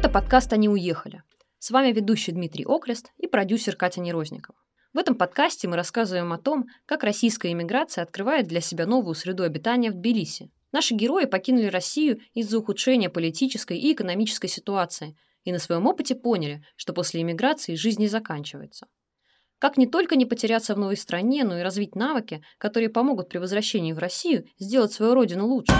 Это подкаст «Они уехали». С вами ведущий Дмитрий Окрест и продюсер Катя Нерозникова. В этом подкасте мы рассказываем о том, как российская иммиграция открывает для себя новую среду обитания в Тбилиси. Наши герои покинули Россию из-за ухудшения политической и экономической ситуации и на своем опыте поняли, что после иммиграции жизнь не заканчивается. Как не только не потеряться в новой стране, но и развить навыки, которые помогут при возвращении в Россию сделать свою родину лучше.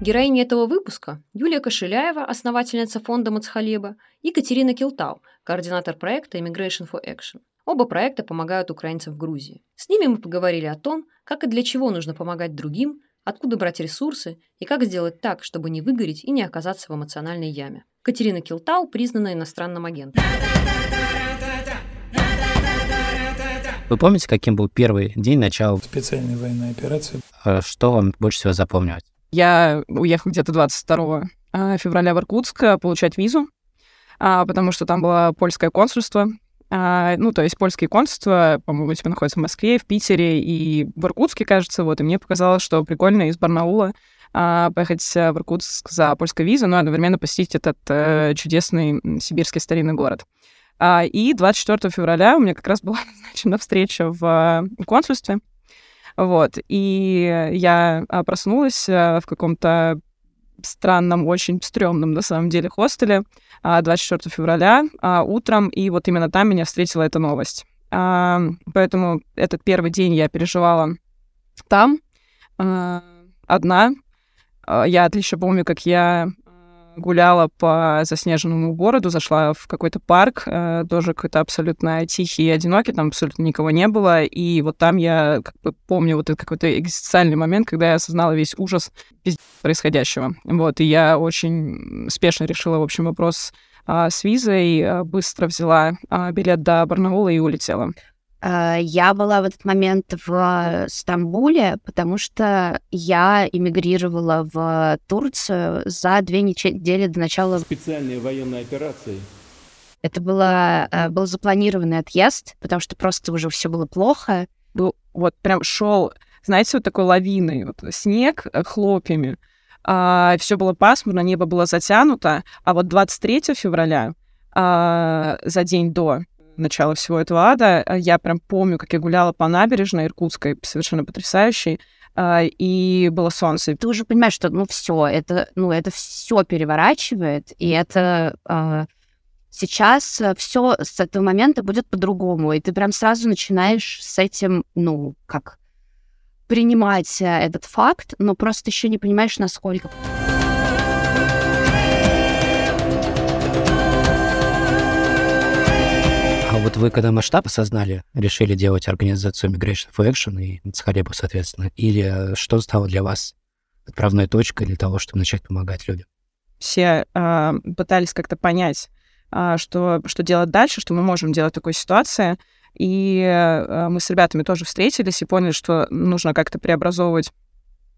Героини этого выпуска – Юлия Кошеляева, основательница фонда Мацхалеба, и Катерина Килтау, координатор проекта Immigration for Action. Оба проекта помогают украинцам в Грузии. С ними мы поговорили о том, как и для чего нужно помогать другим, откуда брать ресурсы и как сделать так, чтобы не выгореть и не оказаться в эмоциональной яме. Катерина Килтау признана иностранным агентом. Вы помните, каким был первый день начала? Специальной военной операции. Э, Что вам больше всего запомнилось? Я уехала где-то 22 а, февраля в Иркутск а, получать визу, а, потому что там было польское консульство. Ну, то есть польские консульства, по-моему, типа находятся в Москве, в Питере и в Иркутске, кажется. Вот, и мне показалось, что прикольно из Барнаула поехать в Иркутск за польской визой, но одновременно посетить этот э, чудесный сибирский старинный город. И 24 февраля у меня как раз была назначена встреча в а, консульстве. Вот. И я а, проснулась а, в каком-то странном, очень стрёмном, на самом деле, хостеле а, 24 февраля а, утром, и вот именно там меня встретила эта новость. А, Поэтому этот первый день я переживала там, а, одна. А, Я отлично помню, как я а, гуляла по заснеженному городу, зашла в какой-то парк, э, тоже какой-то абсолютно тихий и одинокий, там абсолютно никого не было, и вот там я как бы помню вот этот какой-то экзистенциальный момент, когда я осознала весь ужас происходящего. Вот, и я очень спешно решила, в общем, вопрос а, с визой, а, быстро взяла а, билет до Барнаула и улетела. Э, Я была в этот момент в Стамбуле, потому что я эмигрировала в Турцию за две недели до начала. Специальной военной операции. Это было, э, был запланированный отъезд, потому что просто уже все было плохо. был вот прям шел, знаете, вот такой лавиной, вот снег э, хлопьями. все было пасмурно, небо было затянуто, а вот 23 февраля, а, за день до начала всего этого ада, э, я прям помню, как я гуляла по набережной Иркутской, совершенно потрясающей, а, и было солнце. Ты уже понимаешь, что ну все, это, ну, это все переворачивает, и это э, сейчас все с этого момента будет по-другому. И ты прям сразу начинаешь с этим, ну, как принимать э, этот факт, но просто еще не понимаешь, насколько. Вот вы, когда масштаб осознали, решили делать организацию Migration for Action и Мацхалебу, соответственно, или что стало для вас отправной точкой для того, чтобы начать помогать людям? все а, пытались как-то понять, а, что, что делать дальше, что мы можем делать в такой ситуации. И а, мы с ребятами тоже встретились и поняли, что нужно как-то преобразовывать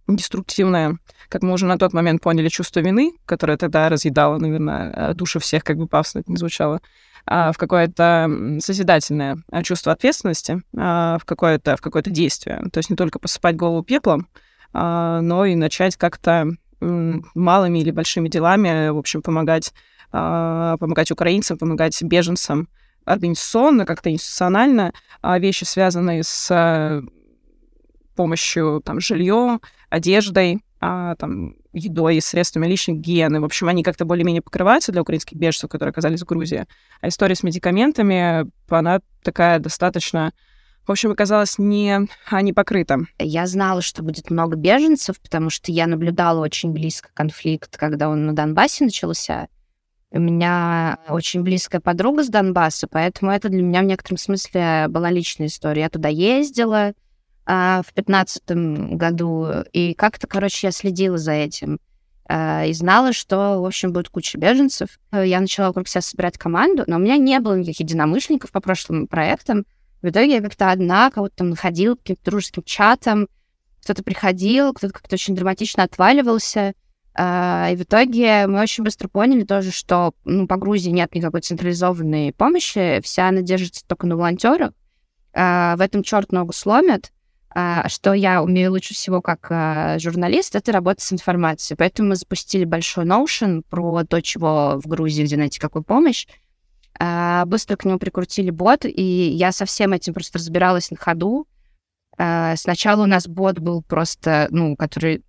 деструктивное, как мы уже на тот момент поняли, чувство вины, которое тогда разъедало, наверное, души всех, как бы пафосно это не звучало, в какое-то созидательное а, чувство ответственности, а, в какое-то в какое-то действие. То есть не только посыпать голову пеплом, а, но и начать как-то малыми или большими делами, в общем, помогать, а, помогать украинцам, помогать беженцам организационно, как-то институционально, а вещи, связанные с а, помощью там жильем, одеждой, а, там, едой, средствами личной гигиены. В общем, они как-то более-менее покрываются для украинских беженцев, которые оказались в Грузии. А история с медикаментами, она такая достаточно, в общем, оказалась не, а, не покрыта. Я знала, что будет много беженцев, потому что я наблюдала очень близко конфликт, когда он на Донбассе начался. У меня очень близкая подруга с Донбасса, поэтому это для меня в некотором смысле была личная история. Я туда ездила в пятнадцатом году, и как-то, короче, я следила за этим. а, И знала, что, в общем, будет куча беженцев. Э, Я начала вокруг себя собирать команду, но у меня не было никаких единомышленников по прошлым проектам. В итоге я как-то одна кого-то там находила, каким-то дружеским чатам. Кто-то приходил, кто-то как-то очень драматично отваливался. А, И в итоге мы очень быстро поняли тоже, что ну, по Грузии нет никакой централизованной помощи, вся она держится только на волонтерах. А, В этом черт ногу сломят. А, что я умею лучше всего как а, журналист, это работать с информацией. Поэтому мы запустили большой Notion про то, чего в Грузии, где найти какую помощь. А, быстро к нему прикрутили бот, и я со всем этим просто разбиралась на ходу. Сначала у нас бот был просто, ну, который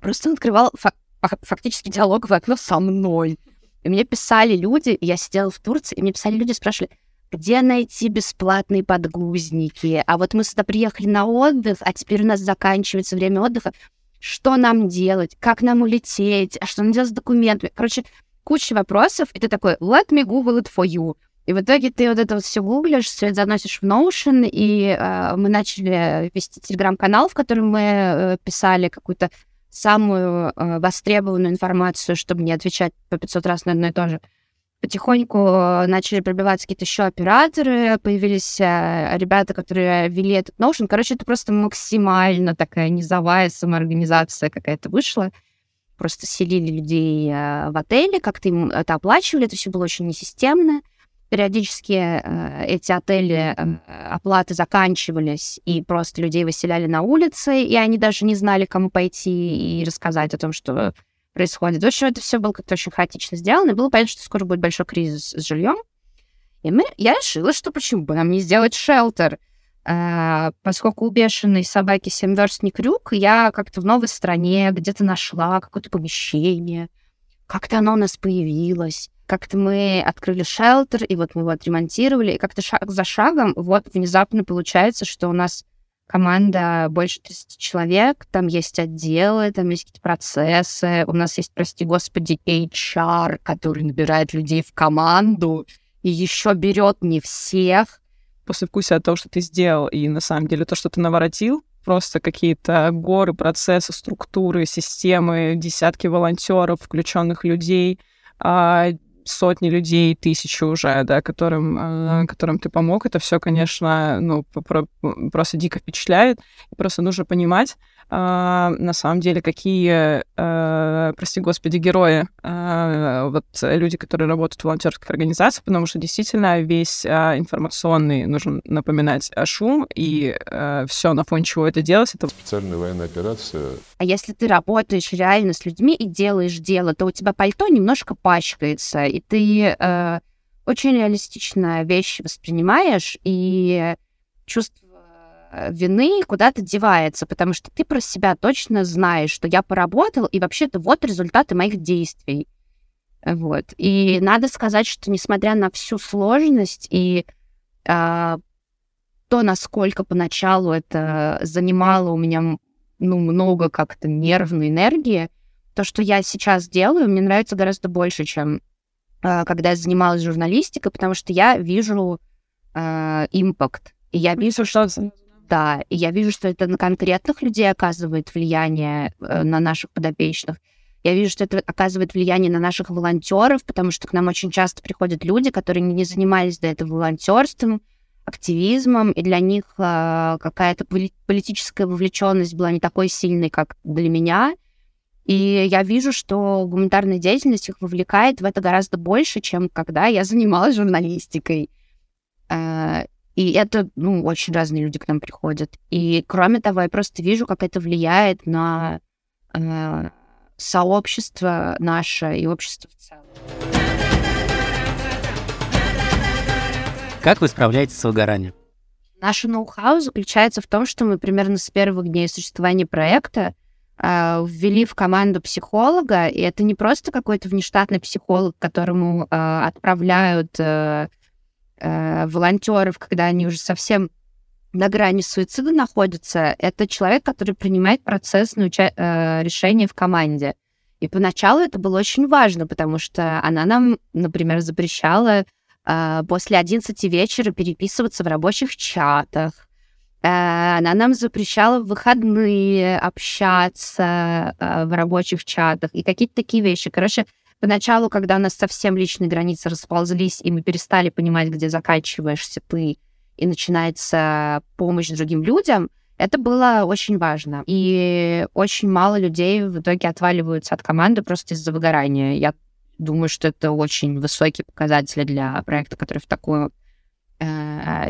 просто открывал фа- фактически диалоговое окно со мной. И мне писали люди, я сидела в Турции, и мне писали люди, спрашивали, где найти бесплатные подгузники? А вот мы сюда приехали на отдых, а теперь у нас заканчивается время отдыха. Что нам делать? Как нам улететь? А что нам делать с документами? Короче, куча вопросов, и ты такой, let me Google it for you. И в итоге ты вот это вот все гуглишь, все это заносишь в Notion, и э, мы начали вести телеграм-канал, в котором мы э, писали какую-то самую э, востребованную информацию, чтобы не отвечать по 500 раз на одно и то же потихоньку э, начали пробиваться какие-то еще операторы, появились э, ребята, которые вели этот Notion. Короче, это просто максимально такая низовая самоорганизация какая-то вышла. Просто селили людей э, в отеле, как-то им это оплачивали, это все было очень несистемно. Периодически эти отели оплаты заканчивались, и просто людей выселяли на улице, и они даже не знали, кому пойти и рассказать о том, что происходит. В общем, это все было как-то очень хаотично сделано, и было понятно, что скоро будет большой кризис с жильем. И мы, я решила, что почему бы нам не сделать шелтер. А, поскольку у бешеной собаки семь верст не крюк, я как-то в новой стране где-то нашла какое-то помещение, как-то оно у нас появилось, как-то мы открыли шелтер, и вот мы его отремонтировали, и как-то шаг за шагом вот внезапно получается, что у нас команда больше 30 человек, там есть отделы, там есть какие-то процессы, у нас есть, прости господи, HR, который набирает людей в команду и еще берет не всех. После вкуса от того, что ты сделал, и на самом деле то, что ты наворотил, просто какие-то горы, процессы, структуры, системы, десятки волонтеров, включенных людей, а, сотни людей, тысячи уже, да, которым, э, которым ты помог, это все, конечно, ну, про, просто дико впечатляет. И просто нужно понимать, э, на самом деле, какие, э, прости господи, герои, вот люди, которые работают в волонтерских организациях, потому что действительно весь информационный, нужно напоминать, шум, и все, на фоне чего это делать, это... Специальная военная операция. А если ты работаешь реально с людьми и делаешь дело, то у тебя пальто немножко пачкается, и ты э, очень реалистично вещи воспринимаешь, и чувство вины куда-то девается, потому что ты про себя точно знаешь, что я поработал, и вообще-то вот результаты моих действий. Вот. И надо сказать, что несмотря на всю сложность и э, то, насколько поначалу это занимало у меня ну, много как-то нервной энергии, то, что я сейчас делаю, мне нравится гораздо больше, чем когда я занималась журналистикой, потому что я вижу э, импакт. И я вижу, что... Да, и я вижу, что это на конкретных людей оказывает влияние э, на наших подопечных. Я вижу, что это оказывает влияние на наших волонтеров, потому что к нам очень часто приходят люди, которые не занимались до этого волонтерством, активизмом, и для них э, какая-то политическая вовлеченность была не такой сильной, как для меня. И я вижу, что гуманитарная деятельность их вовлекает в это гораздо больше, чем когда я занималась журналистикой. Э, и это, ну, очень разные люди к нам приходят. И кроме того, я просто вижу, как это влияет на э, сообщество наше и общество в целом. Как вы справляетесь с выгоранием? Наше ноу-хау заключается в том, что мы примерно с первых дней существования проекта ввели в команду психолога, и это не просто какой-то внештатный психолог, которому э, отправляют э, э, волонтеров, когда они уже совсем на грани суицида находятся. Это человек, который принимает процессное уча- э, решение в команде. И поначалу это было очень важно, потому что она нам, например, запрещала а, после 11 вечера переписываться в рабочих чатах. А, она нам запрещала в выходные общаться а, в рабочих чатах и какие-то такие вещи. Короче, поначалу, когда у нас совсем личные границы расползлись, и мы перестали понимать, где заканчиваешься ты, и начинается помощь другим людям, это было очень важно. И очень мало людей в итоге отваливаются от команды просто из-за выгорания. Я Думаю, что это очень высокие показатели для проекта, который в такой э,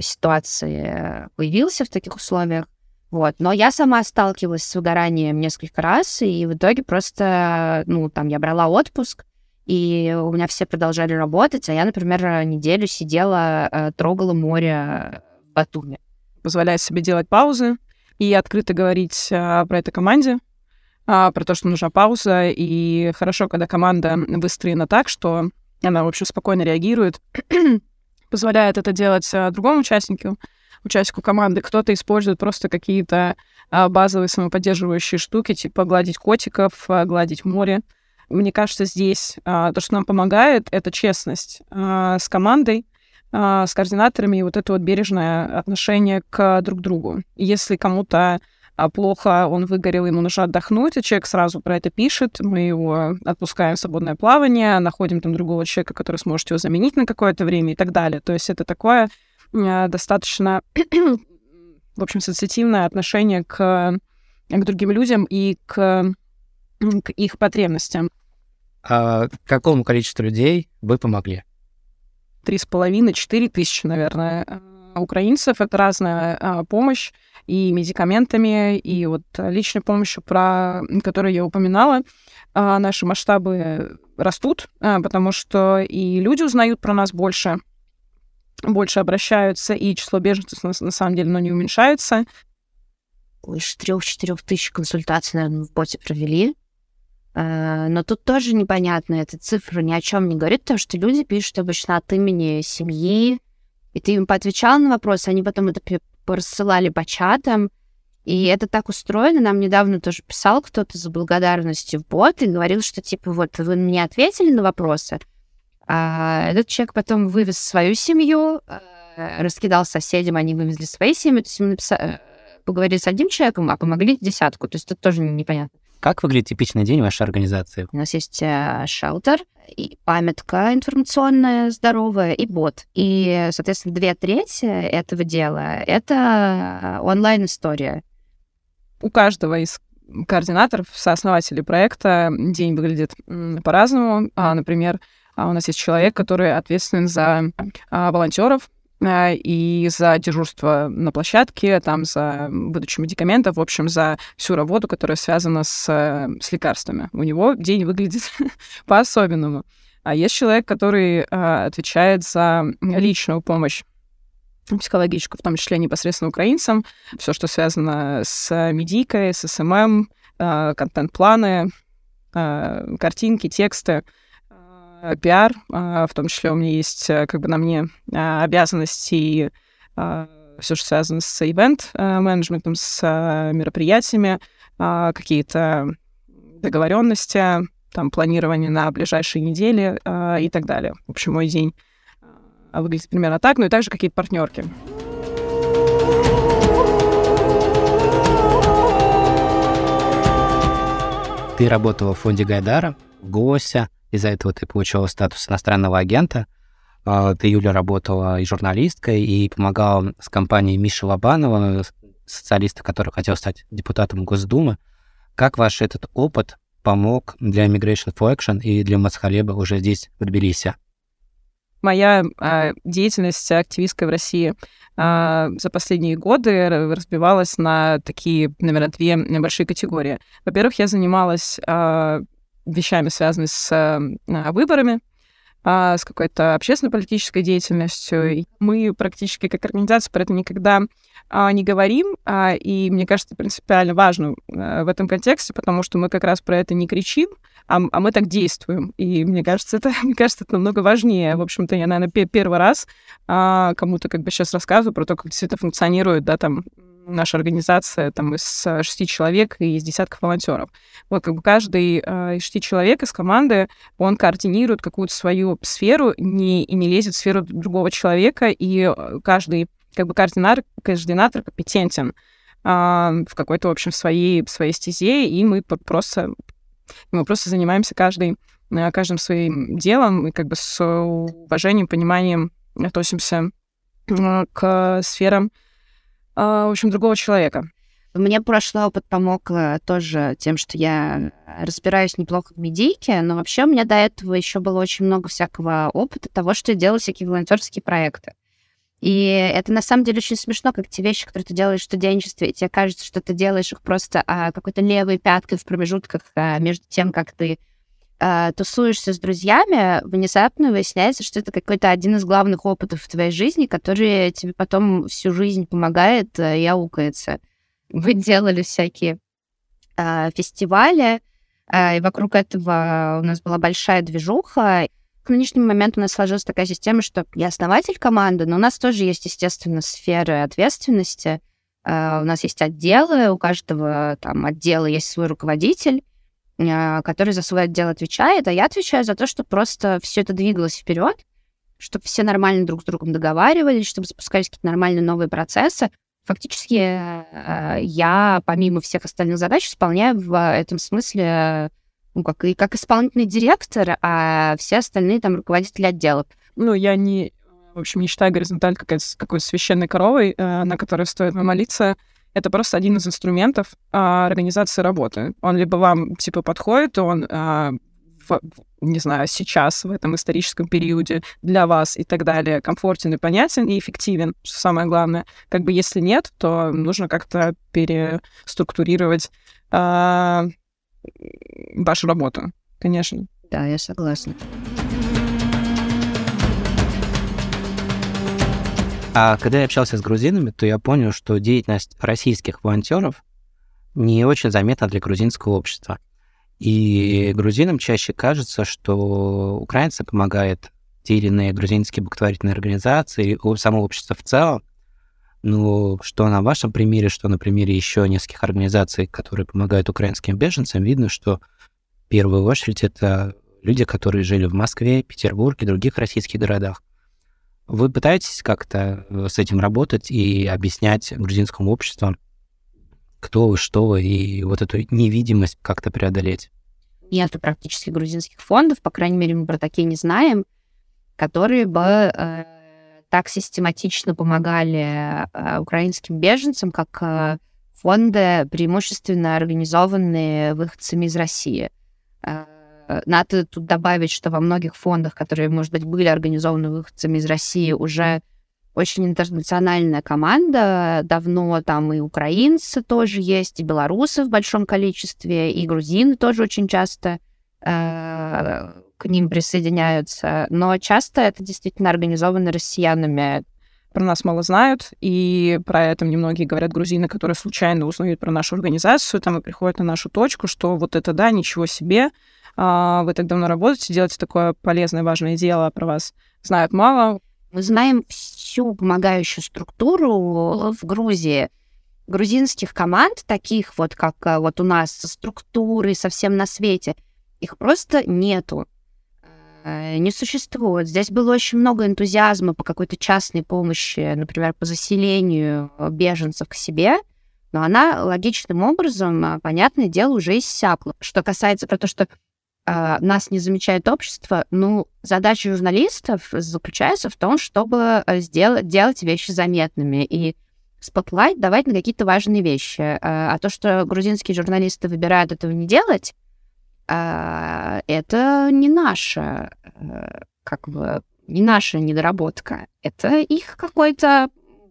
ситуации появился, в таких условиях. Вот. Но я сама сталкивалась с выгоранием несколько раз, и в итоге просто, ну, там, я брала отпуск, и у меня все продолжали работать, а я, например, неделю сидела, э, трогала море в Батуми. Позволяя себе делать паузы и открыто говорить про это команде, а, про то, что нужна пауза, и хорошо, когда команда выстроена так, что она, в общем, спокойно реагирует, позволяет это делать а, другому участнику, участнику команды. Кто-то использует просто какие-то а, базовые самоподдерживающие штуки, типа гладить котиков, а, гладить море. Мне кажется, здесь то, что нам помогает, это честность с командой, с координаторами и вот это вот бережное отношение к друг другу. Если кому-то а плохо, он выгорел, ему нужно отдохнуть, и человек сразу про это пишет, мы его отпускаем в свободное плавание, находим там другого человека, который сможет его заменить на какое-то время и так далее. То есть это такое э, достаточно, в общем, сенситивное отношение к, к другим людям и к, к их потребностям. А какому количеству людей вы помогли? Три с половиной, четыре тысячи, наверное, украинцев. Это разная а, помощь и медикаментами, и вот личной помощью, про которую я упоминала. А, наши масштабы растут, а, потому что и люди узнают про нас больше, больше обращаются, и число беженцев на, на самом деле ну, не уменьшается. Больше трех-четырех тысяч консультаций, наверное, в боте провели. А, но тут тоже непонятно, эта цифра ни о чем не говорит, потому что люди пишут обычно от имени семьи, и ты им поотвечал на вопросы, они потом это рассылали по чатам, и это так устроено. Нам недавно тоже писал кто-то за благодарностью в бот и говорил, что типа вот вы мне ответили на вопросы, а этот человек потом вывез свою семью, э, раскидал соседям, они вывезли свои семьи, то есть написали, э, поговорили с одним человеком, а помогли десятку. То есть это тоже непонятно. Как выглядит типичный день вашей организации? У нас есть э, шелтер, и памятка информационная здоровая, и бот. И, соответственно, две трети этого дела — это онлайн-история. У каждого из координаторов, сооснователей проекта день выглядит по-разному. А, например, а, у нас есть человек, который ответственен за а, волонтеров, Э, и за дежурство на площадке, там за выдачу медикаментов, в общем, за всю работу, которая связана с, э, с лекарствами. У него день выглядит по-особенному. А есть человек, который а, отвечает за личную помощь психологическую, в том числе непосредственно украинцам, все, что связано с медикой, с SMM, а, контент-планы, а, картинки, тексты — Э, пиар, а, в том числе у меня есть э, как бы на мне а, обязанности и все, что связано с ивент-менеджментом, с мероприятиями, какие-то договоренности, там, планирование на ближайшие недели и так далее. В общем, мой день выглядит примерно так, ну и также какие-то партнерки. Ты работала в фонде Гайдара, ГОСя, из-за этого ты получила статус иностранного агента. А, ты, Юля, работала и журналисткой, и помогала с компанией Миши Лобанова, социалиста, который хотел стать депутатом Госдумы. Как ваш этот опыт помог для Immigration for Action и для Мацхалеба уже здесь, в Тбилиси? Моя а, деятельность активистская в России а, за последние годы разбивалась на такие, наверное, две небольшие категории. Во-первых, я занималась а, вещами, связанными с э, выборами, а, с какой-то общественно-политической деятельностью. Мы практически как организация про это никогда а, не говорим, а, и мне кажется, это принципиально важно э, в этом контексте, потому что мы как раз про это не кричим, а, а мы так действуем. И мне кажется, это, мне кажется, это намного важнее. В общем-то, я, наверное, первый раз а, кому-то как бы сейчас рассказываю про то, как все это функционирует, да, там, наша организация там из э, шести человек и из десятков волонтеров. Вот как бы каждый э, из шести человек из команды, он координирует какую-то свою сферу не, и не лезет в сферу другого человека, и э, каждый как бы координатор, координатор компетентен э, в какой-то, в общем, своей, своей стезе, и мы просто, мы просто занимаемся каждый, каждым своим делом, и как бы с уважением, пониманием относимся к сферам в общем, другого человека. Мне прошлый опыт помог тоже тем, что я разбираюсь неплохо в медийке, но вообще у меня до этого еще было очень много всякого опыта того, что я делала всякие волонтерские проекты. И это на самом деле очень смешно, как те вещи, которые ты делаешь в студенчестве, и тебе кажется, что ты делаешь их просто а, какой-то левой пяткой в промежутках а, между тем, как ты а, тусуешься с друзьями, внезапно выясняется, что это какой-то один из главных опытов в твоей жизни, который тебе потом всю жизнь помогает а, и аукается. Вы делали всякие а, фестивали, а, и вокруг этого у нас была большая движуха. К нынешнему моменту у нас сложилась такая система, что я основатель команды, но у нас тоже есть, естественно, сферы ответственности. Uh, у нас есть отделы, у каждого там отдела есть свой руководитель, который за свой отдел отвечает, а я отвечаю за то, чтобы просто все это двигалось вперед, чтобы все нормально друг с другом договаривались, чтобы запускались какие-то нормальные новые процессы. Фактически uh, я, помимо всех остальных задач, исполняю в этом смысле ну, как, и как исполнительный директор, а все остальные там руководители отделов. Ну, я не, в общем, не считаю горизонталь какой-то, какой священной коровой, э, на которой стоит молиться. Это просто один из инструментов э, организации работы. Он либо вам, типа, подходит, он э, в, не знаю, сейчас, в этом историческом периоде для вас и так далее, комфортен и понятен и эффективен, что самое главное. Как бы если нет, то нужно как-то переструктурировать э, вашу работу, конечно. Да, я согласна. А когда я общался с грузинами, то я понял, что деятельность российских волонтеров не очень заметна для грузинского общества. И грузинам чаще кажется, что украинцы помогают те или иные грузинские благотворительные организации, само общество в целом, ну, что на вашем примере, что на примере еще нескольких организаций, которые помогают украинским беженцам, видно, что в первую очередь это люди, которые жили в Москве, Петербурге, других российских городах. Вы пытаетесь как-то э, с этим работать и объяснять грузинскому обществу, кто вы, что вы, и вот эту невидимость как-то преодолеть? Нет практически грузинских фондов, по крайней мере, мы про такие не знаем, которые бы э, так систематично помогали э, украинским беженцам, как э, фонды, преимущественно организованные выходцами из России. Э, надо тут добавить, что во многих фондах, которые, может быть, были организованы выходцами из России, уже очень интернациональная команда. Давно там и украинцы тоже есть, и белорусы в большом количестве, и грузины тоже очень часто к ним присоединяются, но часто это действительно организовано россиянами. Про нас мало знают, и про это мне многие говорят грузины, которые случайно узнают про нашу организацию, там и приходят на нашу точку, что вот это да, ничего себе, вы так давно работаете, делаете такое полезное, важное дело, а про вас знают мало. Мы знаем всю помогающую структуру в Грузии, грузинских команд, таких вот, как э, вот у нас, со структурой совсем на свете, их просто нету. Э, не существует. Здесь было очень много энтузиазма по какой-то частной помощи, например, по заселению беженцев к себе, но она логичным образом, а, понятное дело, уже иссякла. Что касается про то, что нас не замечает общество, ну, задача журналистов заключается в том, чтобы э, сделать, делать вещи заметными и spotlight давать на какие-то важные вещи. А то, что грузинские журналисты выбирают этого не делать, а, это не наша, э, как бы, не наша недоработка. Это их какой-то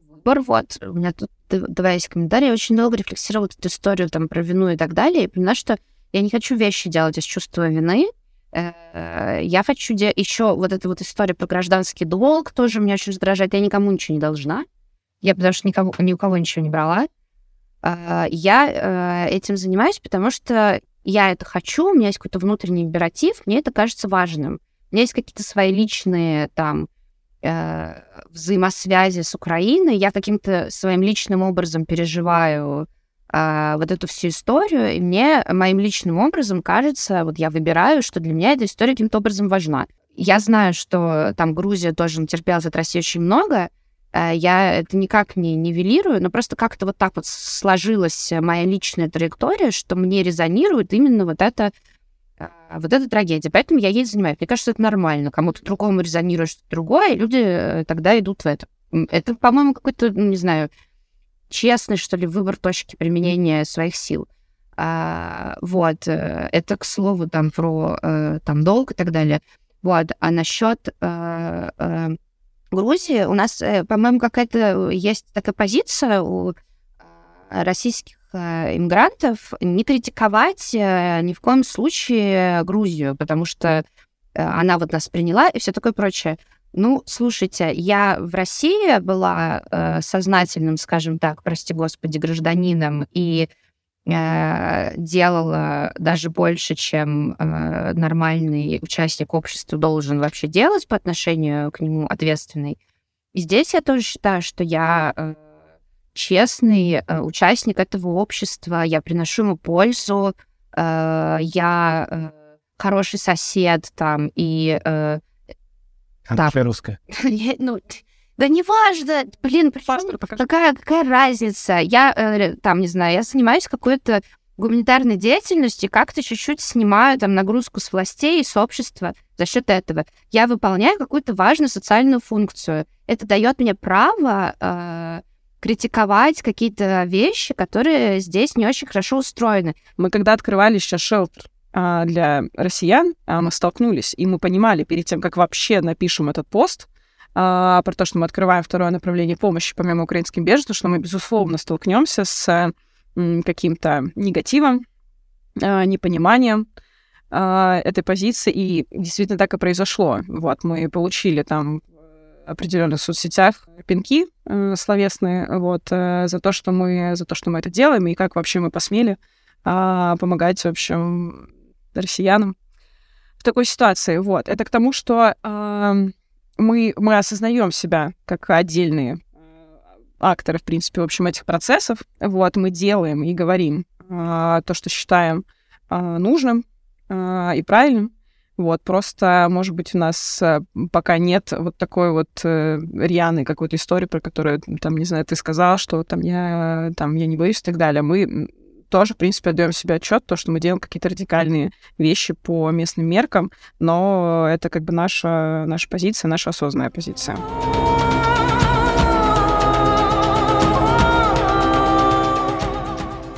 выбор. Вот, у меня тут два есть комментария. Я очень долго рефлексировала эту историю там про вину и так далее, и поняла, что я не хочу вещи делать из чувства вины. Э, я хочу де... еще вот эта вот история про гражданский долг тоже меня очень раздражает. Я никому ничего не должна. Я потому что никого, ни у кого ничего не брала. А, я э, этим занимаюсь, потому что я это хочу, у меня есть какой-то внутренний императив, мне это кажется важным. У меня есть какие-то свои личные там э, взаимосвязи с Украиной, я каким-то своим личным образом переживаю э, вот эту всю историю, и мне моим личным образом кажется, вот я выбираю, что для меня эта история каким-то образом важна. Я знаю, что там Грузия тоже натерпелась от России очень много, Э, я это никак не нивелирую, но просто как-то вот так вот сложилась моя личная траектория, что мне резонирует именно вот это э, вот эта трагедия. Поэтому я ей занимаюсь. Мне кажется, это нормально. Кому-то другому резонирует что-то другое, и люди э, тогда идут в это. Это, по-моему, какой-то, ну, не знаю, честный, что ли, выбор точки применения своих сил. А, вот. Это, к слову, там про там долг и так далее. Вот. А насчет Грузии. У нас, э, по-моему, какая-то есть такая позиция у российских иммигрантов не критиковать ни в коем случае Грузию, потому что она вот нас приняла и все такое прочее. Ну, слушайте, я в России была э, сознательным, скажем так, прости господи, гражданином и э, делала даже больше, чем э, нормальный участник общества должен вообще делать по отношению к нему ответственный. И здесь я тоже считаю, что я э, честный э, участник этого общества, я приношу ему пользу, э, я э, хороший сосед там и э, она да. русская. ну, да неважно, блин, какая, какая разница? Я э, там, не знаю, я занимаюсь какой-то гуманитарной деятельностью, как-то чуть-чуть снимаю там нагрузку с властей и с общества за счет этого. Я выполняю какую-то важную социальную функцию. Это дает мне право э, критиковать какие-то вещи, которые здесь не очень хорошо устроены. Мы когда открывали сейчас шелтер, для россиян а, мы столкнулись, и мы понимали перед тем, как вообще напишем этот пост, а, про то, что мы открываем второе направление помощи помимо украинским беженцам, что мы, безусловно, столкнемся с каким-то негативом, непониманием этой позиции, и действительно так и произошло. Вот, мы получили там определенных соцсетях пинки э, словесные вот, э, за, то, что мы, за то, что мы это делаем, и как вообще мы посмели помогать, в общем, россиянам в такой ситуации. Вот. Это к тому, что э, мы, мы осознаем себя как отдельные акторы, в принципе, в общем, этих процессов. Вот, мы делаем и говорим э, то, что считаем э, нужным э, и правильным. Вот, просто, может быть, у нас пока нет вот такой вот э, рьяной какой-то истории, про которую, там, не знаю, ты сказал, что там я, там, я не боюсь и так далее. Мы тоже, в принципе, отдаем себе отчет, то, что мы делаем какие-то радикальные вещи по местным меркам, но это как бы наша, наша позиция, наша осознанная позиция.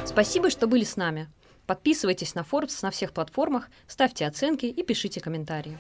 Спасибо, что были с нами. Подписывайтесь на Forbes на всех платформах, ставьте оценки и пишите комментарии.